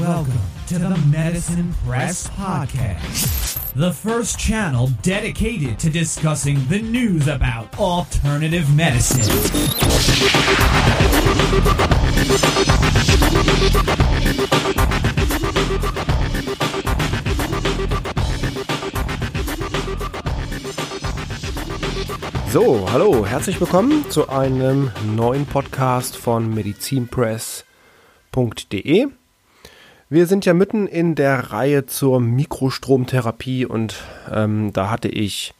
Welcome to the Medicine Press Podcast, the first channel dedicated to discussing the news about alternative medicine. So, hallo, herzlich willkommen zu einem neuen Podcast von medizinpress.de. Wir sind ja mitten in der Reihe zur Mikrostromtherapie und ähm, da hatte ich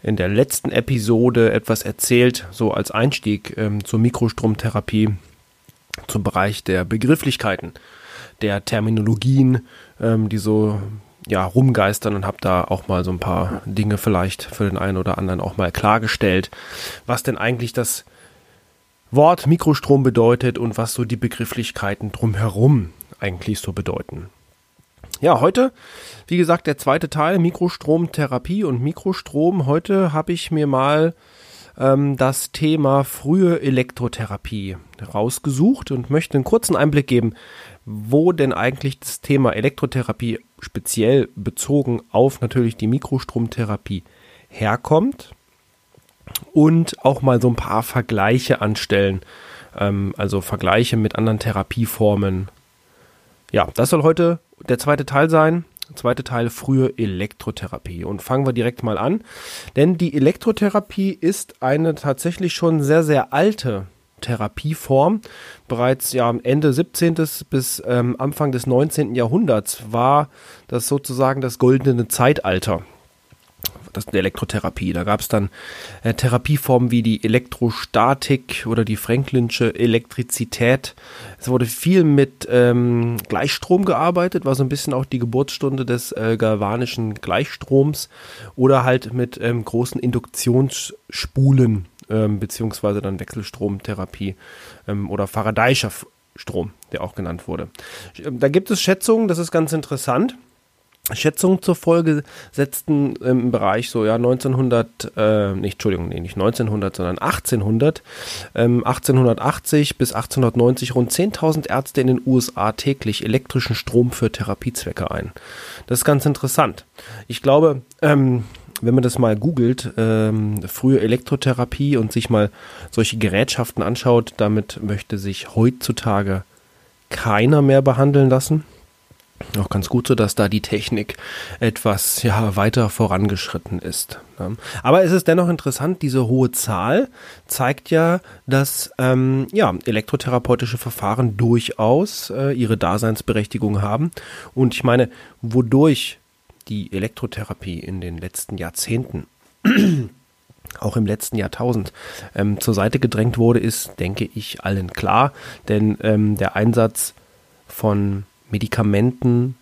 in der letzten Episode etwas erzählt, so als Einstieg ähm, zur Mikrostromtherapie, zum Bereich der Begrifflichkeiten, der Terminologien, ähm, die so ja, rumgeistern und habe da auch mal so ein paar Dinge vielleicht für den einen oder anderen auch mal klargestellt, was denn eigentlich das Wort Mikrostrom bedeutet und was so die Begrifflichkeiten drumherum eigentlich so bedeuten. Ja, heute, wie gesagt, der zweite Teil Mikrostromtherapie und Mikrostrom. Heute habe ich mir mal ähm, das Thema frühe Elektrotherapie rausgesucht und möchte einen kurzen Einblick geben, wo denn eigentlich das Thema Elektrotherapie speziell bezogen auf natürlich die Mikrostromtherapie herkommt und auch mal so ein paar Vergleiche anstellen, ähm, also Vergleiche mit anderen Therapieformen. Ja, das soll heute der zweite Teil sein. Zweite Teil frühe Elektrotherapie. Und fangen wir direkt mal an. Denn die Elektrotherapie ist eine tatsächlich schon sehr, sehr alte Therapieform. Bereits ja Ende 17. bis ähm, Anfang des 19. Jahrhunderts war das sozusagen das goldene Zeitalter das der Elektrotherapie. Da gab es dann äh, Therapieformen wie die Elektrostatik oder die Franklinsche Elektrizität. Es wurde viel mit ähm, Gleichstrom gearbeitet, war so ein bisschen auch die Geburtsstunde des äh, galvanischen Gleichstroms oder halt mit ähm, großen Induktionsspulen ähm, beziehungsweise dann Wechselstromtherapie ähm, oder Faradayischer Strom, der auch genannt wurde. Ähm, da gibt es Schätzungen, das ist ganz interessant. Schätzungen zur Folge setzten im Bereich so ja 1900, äh, nicht Entschuldigung, nee, nicht 1900, sondern 1800, ähm, 1880 bis 1890 rund 10.000 Ärzte in den USA täglich elektrischen Strom für Therapiezwecke ein. Das ist ganz interessant. Ich glaube, ähm, wenn man das mal googelt, ähm, frühe Elektrotherapie und sich mal solche Gerätschaften anschaut, damit möchte sich heutzutage keiner mehr behandeln lassen. Auch ganz gut so, dass da die Technik etwas ja, weiter vorangeschritten ist. Aber es ist dennoch interessant, diese hohe Zahl zeigt ja, dass ähm, ja, elektrotherapeutische Verfahren durchaus äh, ihre Daseinsberechtigung haben. Und ich meine, wodurch die Elektrotherapie in den letzten Jahrzehnten, auch im letzten Jahrtausend, ähm, zur Seite gedrängt wurde, ist, denke ich, allen klar. Denn ähm, der Einsatz von Medikamenten,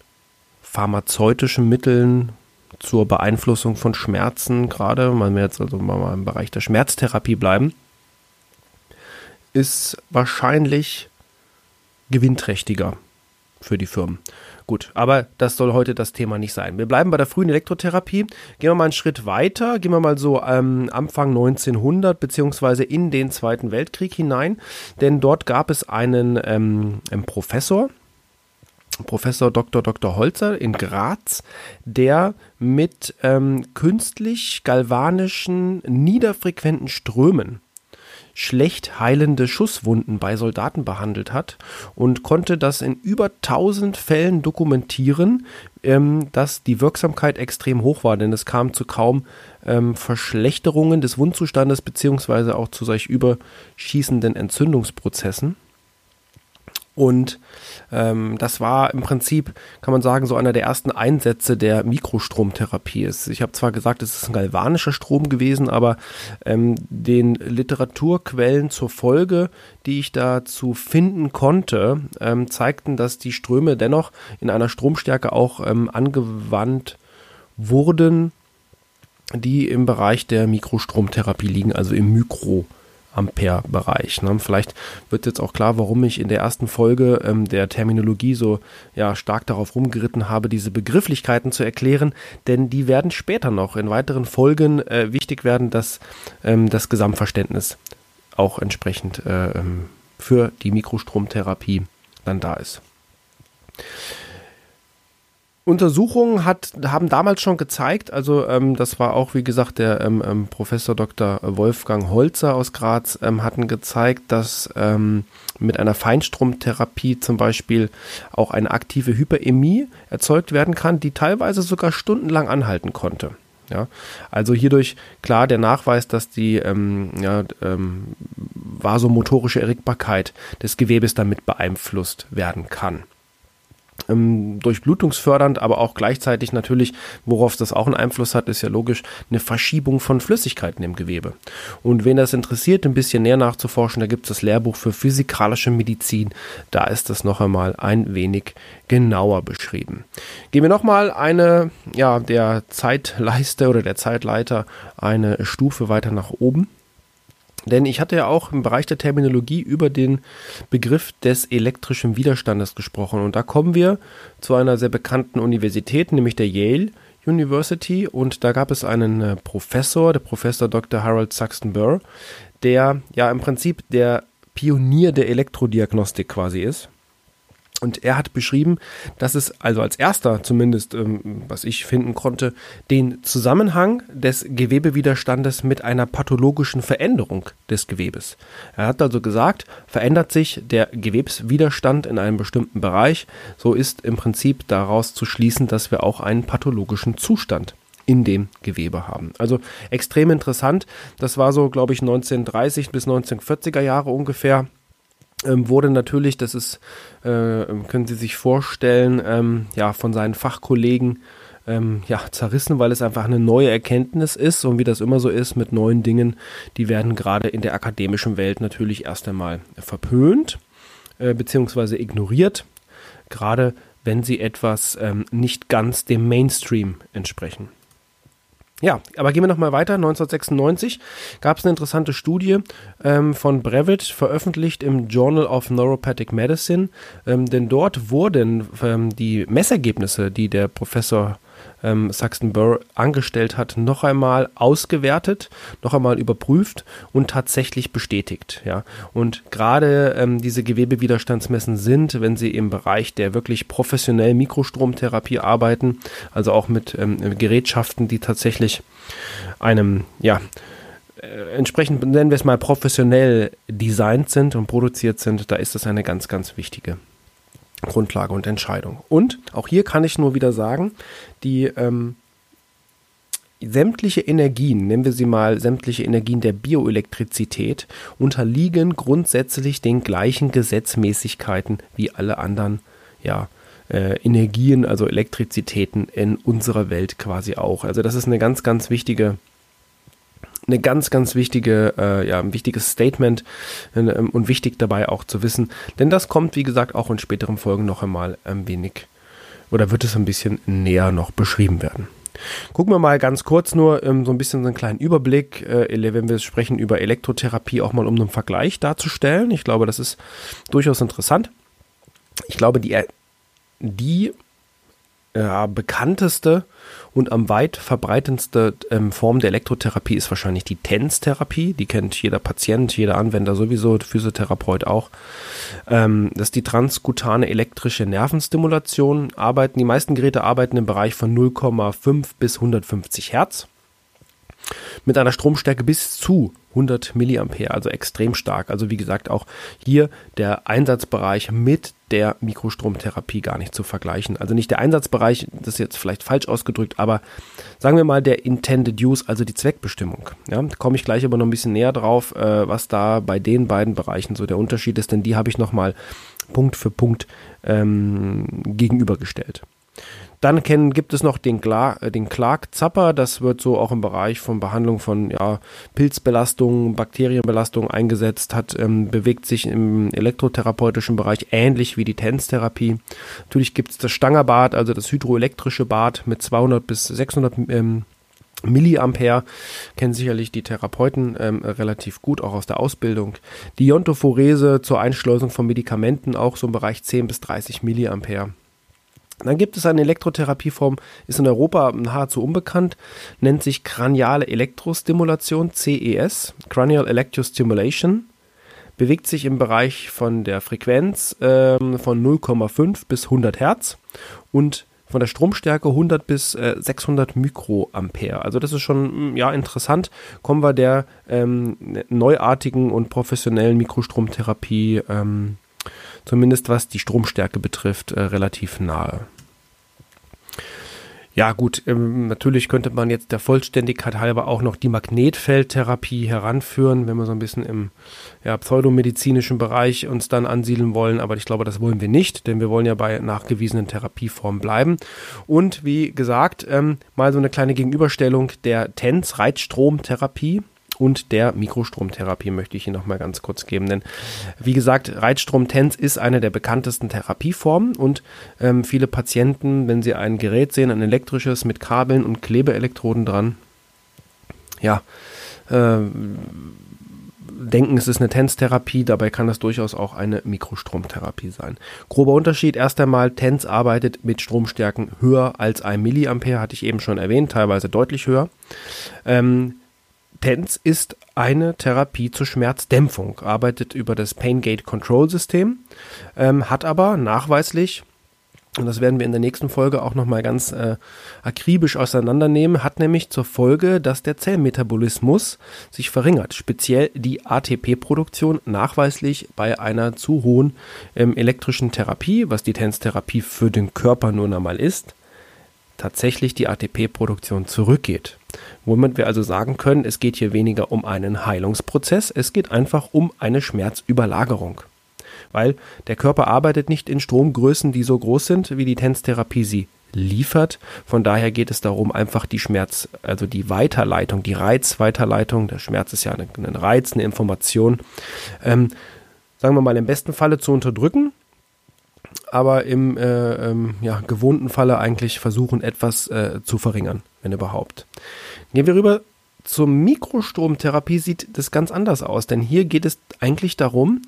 pharmazeutischen Mitteln zur Beeinflussung von Schmerzen, gerade, wenn wir jetzt also mal im Bereich der Schmerztherapie bleiben, ist wahrscheinlich gewinnträchtiger für die Firmen. Gut, aber das soll heute das Thema nicht sein. Wir bleiben bei der frühen Elektrotherapie. Gehen wir mal einen Schritt weiter. Gehen wir mal so ähm, Anfang 1900 beziehungsweise in den Zweiten Weltkrieg hinein. Denn dort gab es einen, ähm, einen Professor, Professor Dr. Dr. Holzer in Graz, der mit ähm, künstlich galvanischen niederfrequenten Strömen schlecht heilende Schusswunden bei Soldaten behandelt hat und konnte das in über 1000 Fällen dokumentieren, ähm, dass die Wirksamkeit extrem hoch war, denn es kam zu kaum ähm, Verschlechterungen des Wundzustandes beziehungsweise auch zu solch überschießenden Entzündungsprozessen. Und ähm, das war im Prinzip, kann man sagen, so einer der ersten Einsätze der Mikrostromtherapie. Ich habe zwar gesagt, es ist ein galvanischer Strom gewesen, aber ähm, den Literaturquellen zur Folge, die ich dazu finden konnte, ähm, zeigten, dass die Ströme dennoch in einer Stromstärke auch ähm, angewandt wurden, die im Bereich der Mikrostromtherapie liegen, also im Mikro. Ampere-Bereich. Ne? Vielleicht wird jetzt auch klar, warum ich in der ersten Folge ähm, der Terminologie so ja, stark darauf rumgeritten habe, diese Begrifflichkeiten zu erklären, denn die werden später noch in weiteren Folgen äh, wichtig werden, dass ähm, das Gesamtverständnis auch entsprechend äh, ähm, für die Mikrostromtherapie dann da ist. Untersuchungen hat, haben damals schon gezeigt, also ähm, das war auch, wie gesagt, der ähm, ähm, Professor Dr. Wolfgang Holzer aus Graz ähm, hatten gezeigt, dass ähm, mit einer Feinstromtherapie zum Beispiel auch eine aktive Hyperämie erzeugt werden kann, die teilweise sogar stundenlang anhalten konnte. Ja, also hierdurch klar der Nachweis, dass die ähm, ja, ähm, vasomotorische Erregbarkeit des Gewebes damit beeinflusst werden kann ähm, durchblutungsfördernd, aber auch gleichzeitig natürlich, worauf das auch einen Einfluss hat, ist ja logisch, eine Verschiebung von Flüssigkeiten im Gewebe. Und wen das interessiert, ein bisschen näher nachzuforschen, da gibt es das Lehrbuch für physikalische Medizin. Da ist das noch einmal ein wenig genauer beschrieben. Gehen wir nochmal eine, ja, der Zeitleiste oder der Zeitleiter eine Stufe weiter nach oben. Denn ich hatte ja auch im Bereich der Terminologie über den Begriff des elektrischen Widerstandes gesprochen. Und da kommen wir zu einer sehr bekannten Universität, nämlich der Yale University. Und da gab es einen äh, Professor, der Professor Dr. Harold Saxton Burr, der ja im Prinzip der Pionier der Elektrodiagnostik quasi ist. Und er hat beschrieben, dass es also als erster, zumindest ähm, was ich finden konnte, den Zusammenhang des Gewebewiderstandes mit einer pathologischen Veränderung des Gewebes. Er hat also gesagt, verändert sich der Gewebswiderstand in einem bestimmten Bereich, so ist im Prinzip daraus zu schließen, dass wir auch einen pathologischen Zustand in dem Gewebe haben. Also extrem interessant. Das war so, glaube ich, 1930 bis 1940er Jahre ungefähr wurde natürlich, das ist, äh, können Sie sich vorstellen, ähm, ja, von seinen Fachkollegen ähm, ja, zerrissen, weil es einfach eine neue Erkenntnis ist und wie das immer so ist mit neuen Dingen, die werden gerade in der akademischen Welt natürlich erst einmal verpönt äh, bzw. ignoriert, gerade wenn sie etwas ähm, nicht ganz dem Mainstream entsprechen. Ja, aber gehen wir nochmal weiter. 1996 gab es eine interessante Studie ähm, von Brevet, veröffentlicht im Journal of Neuropathic Medicine, ähm, denn dort wurden ähm, die Messergebnisse, die der Professor ähm, Saxton Burr angestellt hat, noch einmal ausgewertet, noch einmal überprüft und tatsächlich bestätigt. Ja. Und gerade ähm, diese Gewebewiderstandsmessen sind, wenn sie im Bereich der wirklich professionellen Mikrostromtherapie arbeiten, also auch mit ähm, Gerätschaften, die tatsächlich einem, ja, äh, entsprechend nennen wir es mal professionell designt sind und produziert sind, da ist das eine ganz, ganz wichtige Grundlage und Entscheidung. Und auch hier kann ich nur wieder sagen, die ähm, sämtliche Energien, nennen wir sie mal sämtliche Energien der Bioelektrizität, unterliegen grundsätzlich den gleichen Gesetzmäßigkeiten wie alle anderen ja, äh, Energien, also Elektrizitäten in unserer Welt quasi auch. Also das ist eine ganz, ganz wichtige eine ganz, ganz wichtige, äh, ja, ein wichtiges Statement äh, und wichtig dabei auch zu wissen, denn das kommt, wie gesagt, auch in späteren Folgen noch einmal ein wenig oder wird es ein bisschen näher noch beschrieben werden. Gucken wir mal ganz kurz nur ähm, so ein bisschen so einen kleinen Überblick, äh, wenn wir sprechen über Elektrotherapie, auch mal um einen Vergleich darzustellen. Ich glaube, das ist durchaus interessant. Ich glaube, die, die ja, bekannteste und am weit verbreitendste ähm, Form der Elektrotherapie ist wahrscheinlich die TENS-Therapie. Die kennt jeder Patient, jeder Anwender sowieso, Physiotherapeut auch. Ähm, das ist die transkutane elektrische Nervenstimulation. Arbeiten, die meisten Geräte arbeiten im Bereich von 0,5 bis 150 Hertz mit einer Stromstärke bis zu 100 Milliampere, also extrem stark. Also wie gesagt, auch hier der Einsatzbereich mit der Mikrostromtherapie gar nicht zu vergleichen. Also nicht der Einsatzbereich, das ist jetzt vielleicht falsch ausgedrückt, aber sagen wir mal der Intended Use, also die Zweckbestimmung. Ja, komme ich gleich aber noch ein bisschen näher drauf, äh, was da bei den beiden Bereichen so der Unterschied ist, denn die habe ich nochmal Punkt für Punkt ähm, gegenübergestellt. Dann kennen, gibt es noch den, Gla, äh, den Clark-Zapper. Das wird so auch im Bereich von Behandlung von ja, Pilzbelastung, Bakterienbelastung eingesetzt, hat, ähm, bewegt sich im elektrotherapeutischen Bereich ähnlich wie die TENS-Therapie. Natürlich gibt es das Stangerbad, also das hydroelektrische Bad mit 200 bis 600 ähm, Milliampere kennen sicherlich die Therapeuten ähm, relativ gut, auch aus der Ausbildung. Die Iontophorese zur Einschleusung von Medikamenten auch so im Bereich 10 bis 30 Milliampere. Dann gibt es eine Elektrotherapieform, ist in Europa nahezu unbekannt, nennt sich kraniale Elektrostimulation, CES, Cranial Electrostimulation, bewegt sich im Bereich von der Frequenz ähm, von 0,5 bis 100 Hertz und von der Stromstärke 100 bis äh, 600 Mikroampere. Also das ist schon mm, ja interessant. Kommen wir der ähm, neuartigen und professionellen Mikrostromtherapie, ähm, zumindest was die Stromstärke betrifft, äh, relativ nahe. Ja, gut, ähm, natürlich könnte man jetzt der Vollständigkeit halber auch noch die Magnetfeldtherapie heranführen, wenn wir so ein bisschen im ja, pseudomedizinischen Bereich uns dann ansiedeln wollen, aber ich glaube, das wollen wir nicht, denn wir wollen ja bei nachgewiesenen Therapieformen bleiben. Und wie gesagt, ähm, mal so eine kleine Gegenüberstellung der TENS-Reizstromtherapie und der Mikrostromtherapie möchte ich Ihnen noch mal ganz kurz geben. Denn wie gesagt, Reizstrom-TENS ist eine der bekanntesten Therapieformen und ähm, viele Patienten, wenn sie ein Gerät sehen, ein elektrisches mit Kabeln und Klebeelektroden dran, ja, äh, denken, es ist eine TENS-Therapie, dabei kann das durchaus auch eine Mikrostromtherapie sein. Grober Unterschied, erst einmal, TENS arbeitet mit Stromstärken höher als 1 Milliampere, hatte ich eben schon erwähnt, teilweise deutlich höher. Ähm, TENS ist eine Therapie zur Schmerzdämpfung, arbeitet über das Pain Gate Control System, ähm, hat aber nachweislich und das werden wir in der nächsten Folge auch nochmal ganz äh, akribisch auseinandernehmen, hat nämlich zur Folge, dass der Zellmetabolismus sich verringert. Speziell die ATP-Produktion nachweislich bei einer zu hohen ähm, elektrischen Therapie, was die TENS-Therapie für den Körper nun einmal ist, tatsächlich die ATP-Produktion zurückgeht. Womit wir also sagen können, es geht hier weniger um einen Heilungsprozess, es geht einfach um eine Schmerzüberlagerung. Weil der Körper arbeitet nicht in Stromgrößen, die so groß sind, wie die Tänztherapie sie liefert. Von daher geht es darum, einfach die Schmerz, also die Weiterleitung, die Reizweiterleitung, der Schmerz ist ja ein Reiz, eine Information, ähm, sagen wir mal im besten Falle zu unterdrücken aber im äh, ähm, ja, gewohnten Falle eigentlich versuchen, etwas äh, zu verringern, wenn überhaupt. Gehen wir rüber zur Mikrostromtherapie, sieht das ganz anders aus, denn hier geht es eigentlich darum,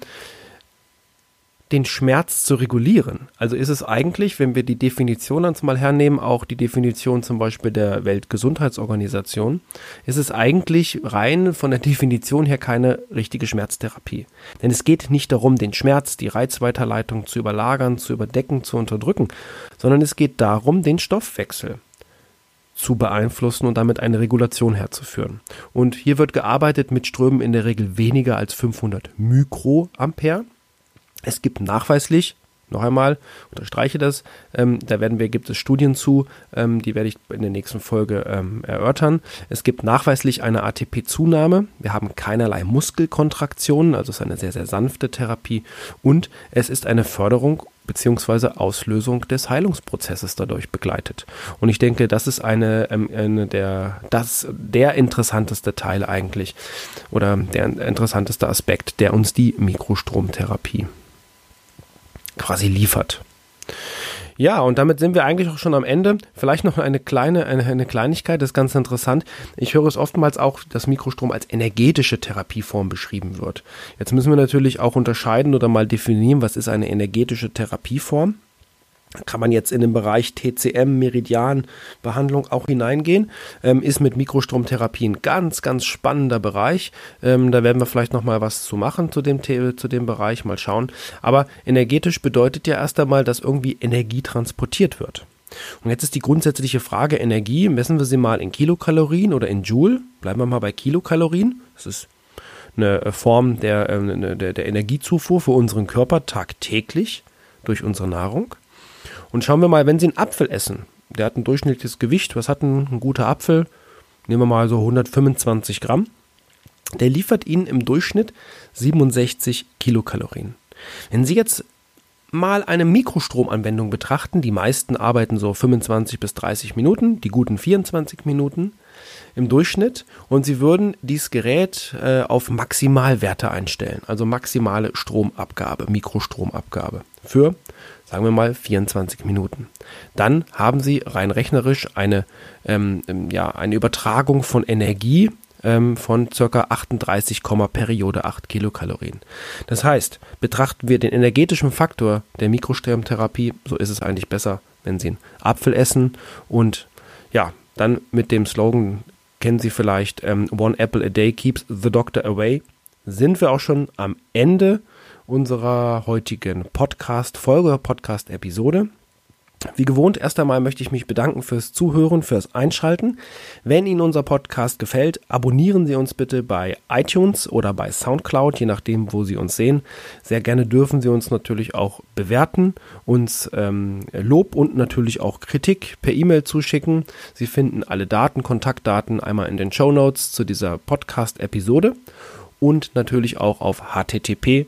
den Schmerz zu regulieren. Also ist es eigentlich, wenn wir die Definition ans mal hernehmen, auch die Definition zum Beispiel der Weltgesundheitsorganisation, ist es eigentlich rein von der Definition her keine richtige Schmerztherapie. Denn es geht nicht darum, den Schmerz, die Reizweiterleitung zu überlagern, zu überdecken, zu unterdrücken, sondern es geht darum, den Stoffwechsel zu beeinflussen und damit eine Regulation herzuführen. Und hier wird gearbeitet mit Strömen in der Regel weniger als 500 Mikroampere. Es gibt nachweislich, noch einmal, unterstreiche das, ähm, da werden wir, gibt es Studien zu, ähm, die werde ich in der nächsten Folge ähm, erörtern. Es gibt nachweislich eine ATP-Zunahme. Wir haben keinerlei Muskelkontraktionen, also es ist eine sehr, sehr sanfte Therapie und es ist eine Förderung bzw. Auslösung des Heilungsprozesses dadurch begleitet. Und ich denke, das ist eine, ähm, eine der, das, der interessanteste Teil eigentlich oder der interessanteste Aspekt, der uns die Mikrostromtherapie quasi liefert. Ja, und damit sind wir eigentlich auch schon am Ende. Vielleicht noch eine kleine, eine, eine, Kleinigkeit, das ist ganz interessant. Ich höre es oftmals auch, dass Mikrostrom als energetische Therapieform beschrieben wird. Jetzt müssen wir natürlich auch unterscheiden oder mal definieren, was ist eine energetische Therapieform kann man jetzt in den Bereich TCM, Meridianbehandlung auch hineingehen. Ähm, ist mit Mikrostromtherapie ein ganz, ganz spannender Bereich. Ähm, da werden wir vielleicht nochmal was zu machen zu dem, zu dem Bereich, mal schauen. Aber energetisch bedeutet ja erst einmal, dass irgendwie Energie transportiert wird. Und jetzt ist die grundsätzliche Frage Energie, messen wir sie mal in Kilokalorien oder in Joule? Bleiben wir mal bei Kilokalorien. Das ist eine äh, Form der, äh, der, der Energiezufuhr für unseren Körper tagtäglich durch unsere Nahrung. Und schauen wir mal, wenn Sie einen Apfel essen, der hat ein durchschnittliches Gewicht, was hat ein, ein guter Apfel? Nehmen wir mal so 125 Gramm. Der liefert Ihnen im Durchschnitt 67 Kilokalorien. Wenn Sie jetzt mal eine Mikrostromanwendung betrachten, die meisten arbeiten so 25 bis 30 Minuten, die guten 24 Minuten im Durchschnitt und sie würden dieses Gerät äh, auf Maximalwerte einstellen, also maximale Stromabgabe, Mikrostromabgabe für sagen wir mal 24 Minuten. Dann haben Sie rein rechnerisch eine, ähm, ähm, ja, eine Übertragung von Energie ähm, von ca. 38, Periode 8 Kilokalorien. Das heißt, betrachten wir den energetischen Faktor der Mikrostromtherapie, so ist es eigentlich besser, wenn Sie einen Apfel essen und ja, dann mit dem Slogan kennen Sie vielleicht ähm, One Apple a Day keeps the doctor away sind wir auch schon am Ende unserer heutigen Podcast-Folge, Podcast-Episode. Wie gewohnt, erst einmal möchte ich mich bedanken fürs Zuhören, fürs Einschalten. Wenn Ihnen unser Podcast gefällt, abonnieren Sie uns bitte bei iTunes oder bei SoundCloud, je nachdem, wo Sie uns sehen. Sehr gerne dürfen Sie uns natürlich auch bewerten, uns ähm, Lob und natürlich auch Kritik per E-Mail zuschicken. Sie finden alle Daten, Kontaktdaten einmal in den Show Notes zu dieser Podcast-Episode und natürlich auch auf http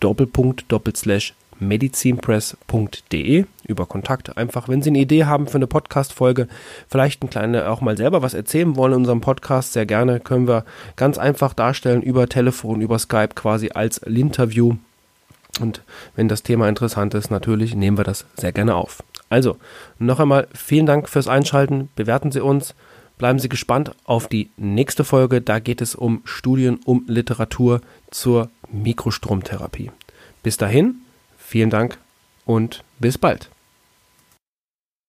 Doppelpunkt Doppelslash medizinpress.de über Kontakt einfach, wenn Sie eine Idee haben für eine Podcast-Folge, vielleicht ein kleine auch mal selber was erzählen wollen in unserem Podcast, sehr gerne können wir ganz einfach darstellen über Telefon, über Skype quasi als Interview. Und wenn das Thema interessant ist, natürlich nehmen wir das sehr gerne auf. Also, noch einmal vielen Dank fürs Einschalten. Bewerten Sie uns. Bleiben Sie gespannt auf die nächste Folge. Da geht es um Studien, um Literatur zur Mikrostromtherapie. Bis dahin, Vielen Dank und bis bald.